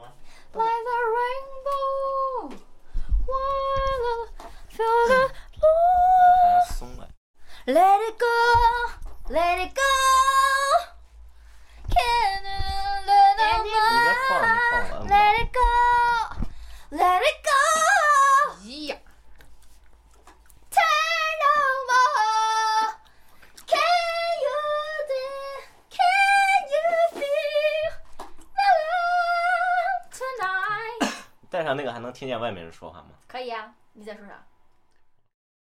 Like the rainbow, wanna feel the blue. Let it go, let it go. 戴上那个还能听见外面人说话吗？可以啊，你在说啥？